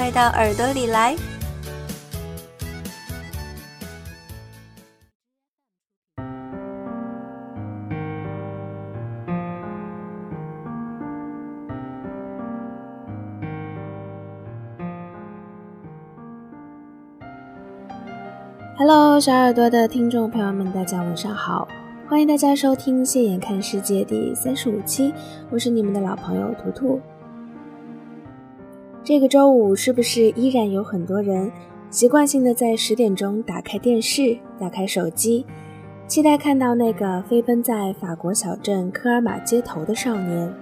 快到耳朵里来！Hello，小耳朵的听众朋友们，大家晚上好！欢迎大家收听《谢眼看世界》第三十五期，我是你们的老朋友图图。这个周五是不是依然有很多人习惯性的在十点钟打开电视、打开手机，期待看到那个飞奔在法国小镇科尔玛街头的少年，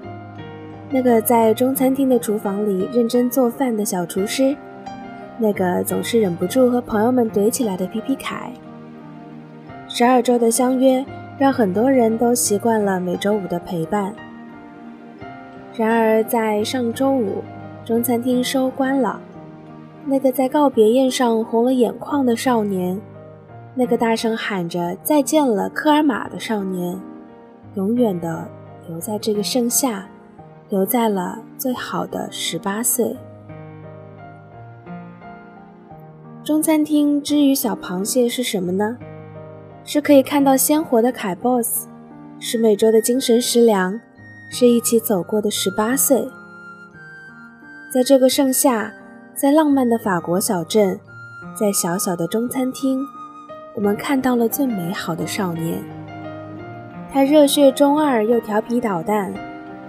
那个在中餐厅的厨房里认真做饭的小厨师？那个总是忍不住和朋友们怼起来的皮皮凯。十二周的相约，让很多人都习惯了每周五的陪伴。然而，在上周五，中餐厅收官了。那个在告别宴上红了眼眶的少年，那个大声喊着“再见了，科尔玛”的少年，永远的留在这个盛夏，留在了最好的十八岁。中餐厅之于小螃蟹是什么呢？是可以看到鲜活的凯 boss，是每周的精神食粮，是一起走过的十八岁。在这个盛夏，在浪漫的法国小镇，在小小的中餐厅，我们看到了最美好的少年。他热血中二又调皮捣蛋，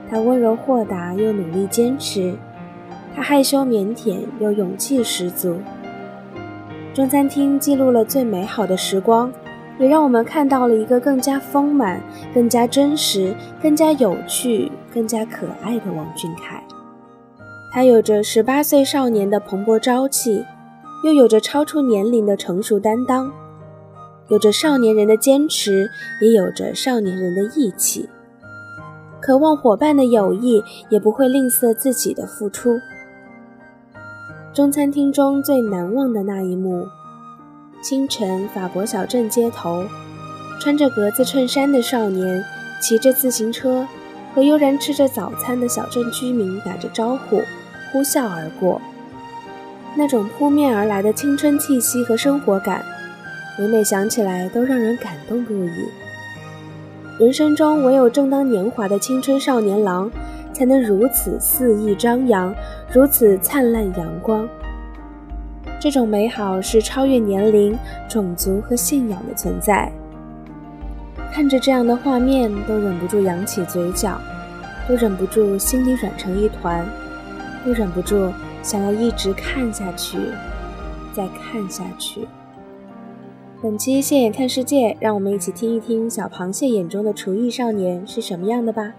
他温柔豁达又努力坚持，他害羞腼腆又勇气十足。中餐厅记录了最美好的时光，也让我们看到了一个更加丰满、更加真实、更加有趣、更加可爱的王俊凯。他有着十八岁少年的蓬勃朝气，又有着超出年龄的成熟担当，有着少年人的坚持，也有着少年人的义气。渴望伙伴的友谊，也不会吝啬自己的付出。中餐厅中最难忘的那一幕：清晨，法国小镇街头，穿着格子衬衫的少年骑着自行车，和悠然吃着早餐的小镇居民打着招呼，呼啸而过。那种扑面而来的青春气息和生活感，每每想起来都让人感动不已。人生中唯有正当年华的青春少年郎。才能如此肆意张扬，如此灿烂阳光。这种美好是超越年龄、种族和信仰的存在。看着这样的画面，都忍不住扬起嘴角，都忍不住心里软成一团，又忍不住想要一直看下去，再看下去。本期《现眼看世界》，让我们一起听一听小螃蟹眼中的厨艺少年是什么样的吧。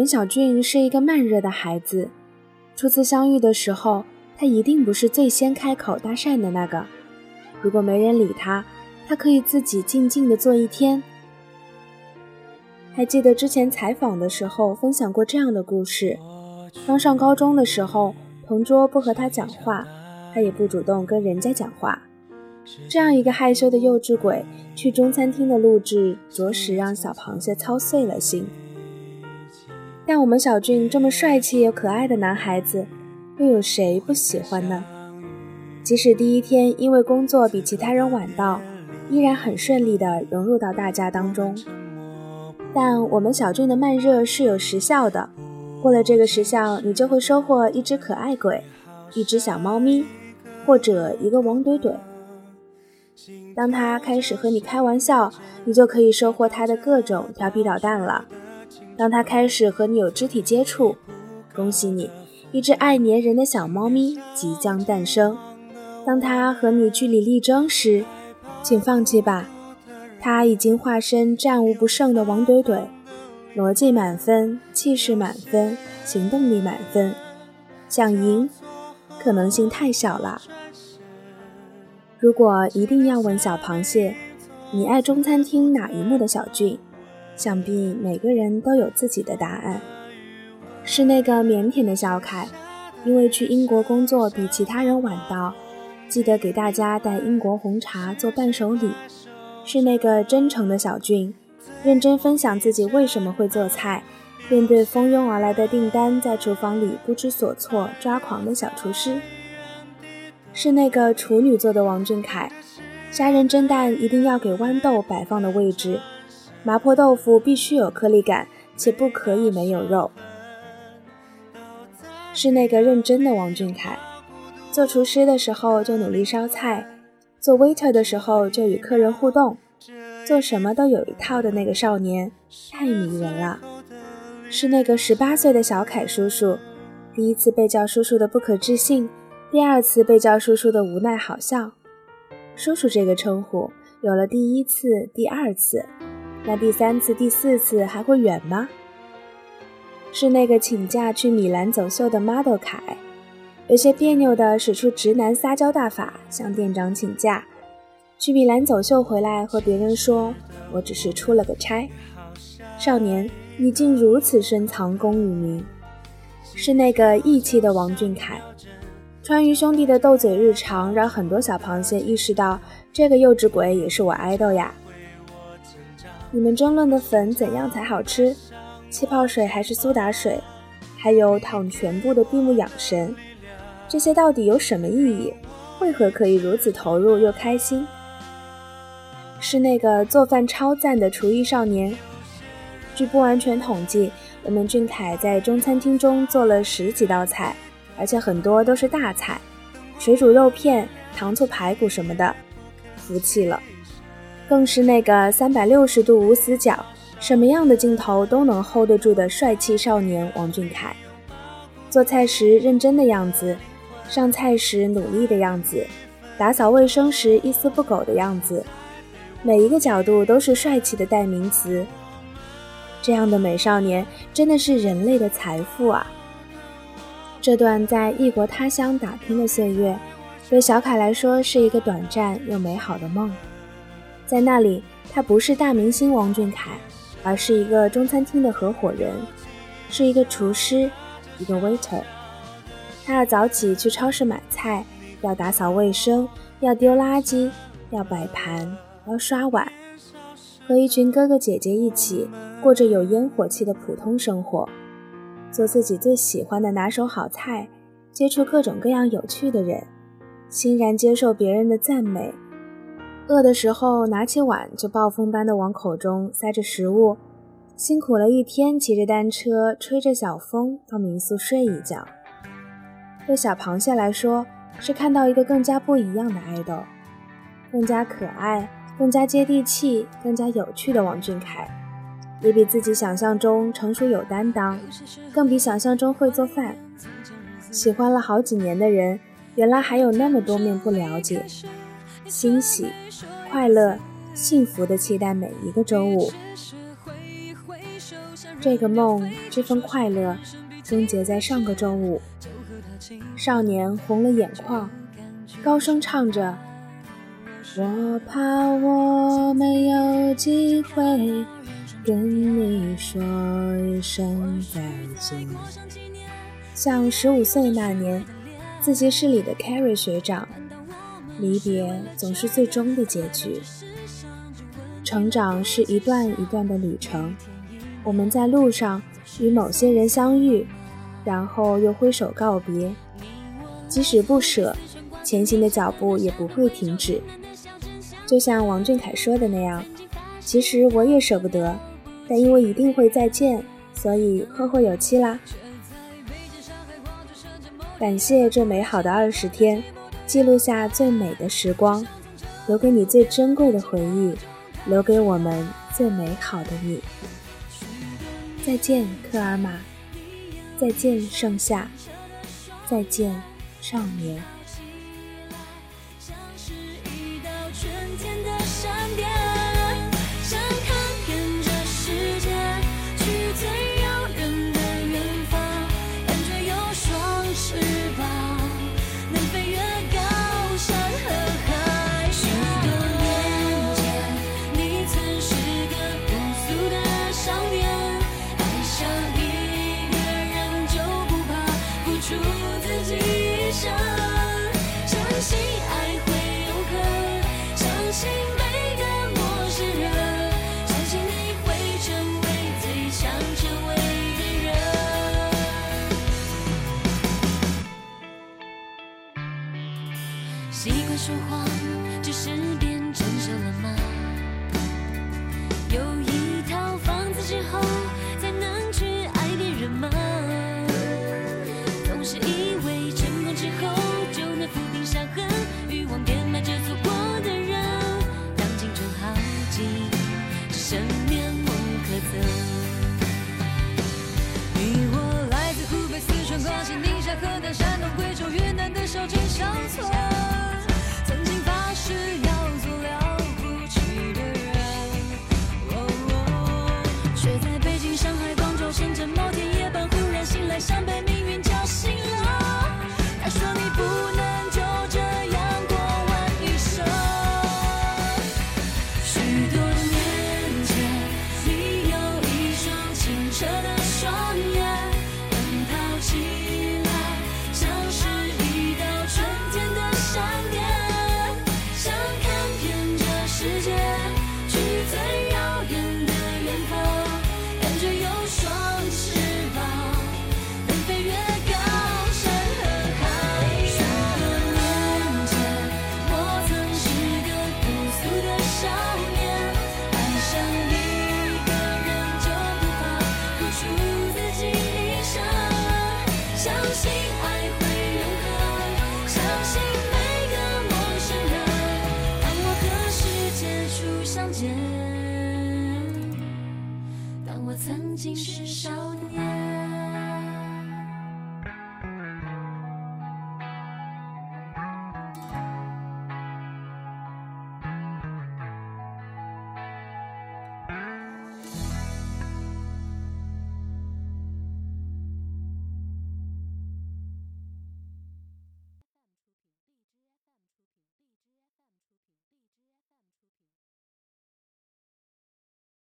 们小俊是一个慢热的孩子。初次相遇的时候，他一定不是最先开口搭讪的那个。如果没人理他，他可以自己静静的坐一天。还记得之前采访的时候分享过这样的故事：刚上高中的时候，同桌不和他讲话，他也不主动跟人家讲话。这样一个害羞的幼稚鬼，去中餐厅的录制，着实让小螃蟹操碎了心。但我们小俊这么帅气又可爱的男孩子，又有谁不喜欢呢？即使第一天因为工作比其他人晚到，依然很顺利地融入到大家当中。但我们小俊的慢热是有时效的，过了这个时效，你就会收获一只可爱鬼，一只小猫咪，或者一个王怼怼。当他开始和你开玩笑，你就可以收获他的各种调皮捣蛋了。当他开始和你有肢体接触，恭喜你，一只爱粘人的小猫咪即将诞生。当它和你据理力争时，请放弃吧。它已经化身战无不胜的王怼怼，逻辑满分，气势满分，行动力满分。想赢，可能性太小了。如果一定要问小螃蟹，你爱中餐厅哪一幕的小俊？想必每个人都有自己的答案。是那个腼腆的小凯，因为去英国工作比其他人晚到，记得给大家带英国红茶做伴手礼。是那个真诚的小俊，认真分享自己为什么会做菜，面对蜂拥而来的订单在厨房里不知所措、抓狂的小厨师。是那个处女座的王俊凯，虾仁蒸蛋一定要给豌豆摆放的位置。麻婆豆腐必须有颗粒感，且不可以没有肉。是那个认真的王俊凯，做厨师的时候就努力烧菜，做 waiter 的时候就与客人互动，做什么都有一套的那个少年，太迷人了。是那个十八岁的小凯叔叔，第一次被叫叔叔的不可置信，第二次被叫叔叔的无奈好笑。叔叔这个称呼有了第一次、第二次。那第三次、第四次还会远吗？是那个请假去米兰走秀的 model 凯，有些别扭的使出直男撒娇大法，向店长请假，去米兰走秀回来和别人说：“我只是出了个差。”少年，你竟如此深藏功与名。是那个义气的王俊凯，川渝兄弟的斗嘴日常让很多小螃蟹意识到，这个幼稚鬼也是我爱豆呀。你们争论的粉怎样才好吃？气泡水还是苏打水？还有躺全部的闭目养神，这些到底有什么意义？为何可以如此投入又开心？是那个做饭超赞的厨艺少年。据不完全统计，我们俊凯在中餐厅中做了十几道菜，而且很多都是大菜，水煮肉片、糖醋排骨什么的，服气了。更是那个三百六十度无死角，什么样的镜头都能 hold 得住的帅气少年王俊凯。做菜时认真的样子，上菜时努力的样子，打扫卫生时一丝不苟的样子，每一个角度都是帅气的代名词。这样的美少年真的是人类的财富啊！这段在异国他乡打拼的岁月，对小凯来说是一个短暂又美好的梦。在那里，他不是大明星王俊凯，而是一个中餐厅的合伙人，是一个厨师，一个 waiter。他要早起去超市买菜，要打扫卫生，要丢垃圾，要摆盘，要刷碗，和一群哥哥姐姐一起过着有烟火气的普通生活，做自己最喜欢的拿手好菜，接触各种各样有趣的人，欣然接受别人的赞美。饿的时候，拿起碗就暴风般的往口中塞着食物。辛苦了一天，骑着单车，吹着小风到民宿睡一觉。对小螃蟹来说，是看到一个更加不一样的爱豆，更加可爱、更加接地气、更加有趣的王俊凯，也比自己想象中成熟有担当，更比想象中会做饭。喜欢了好几年的人，原来还有那么多面不了解。欣喜、快乐、幸福的期待每一个周五。这个梦，这份快乐，终结在上个周五。少年红了眼眶，高声唱着：“我怕我没有机会跟你说一声再见。”像十五岁那年，自习室里的 Carrie 学长。离别总是最终的结局，成长是一段一段的旅程。我们在路上与某些人相遇，然后又挥手告别。即使不舍，前行的脚步也不会停止。就像王俊凯说的那样，其实我也舍不得，但因为一定会再见，所以后会有期啦。感谢这美好的二十天。记录下最美的时光，留给你最珍贵的回忆，留给我们最美好的你。再见，科尔玛。再见，盛夏。再见，少年。祝自己一生。相信爱会永恒相信每个陌生人。相信你会成为最想成为的人。习惯说谎四川、广西、宁夏、河南、山东、贵州、云南的小镇小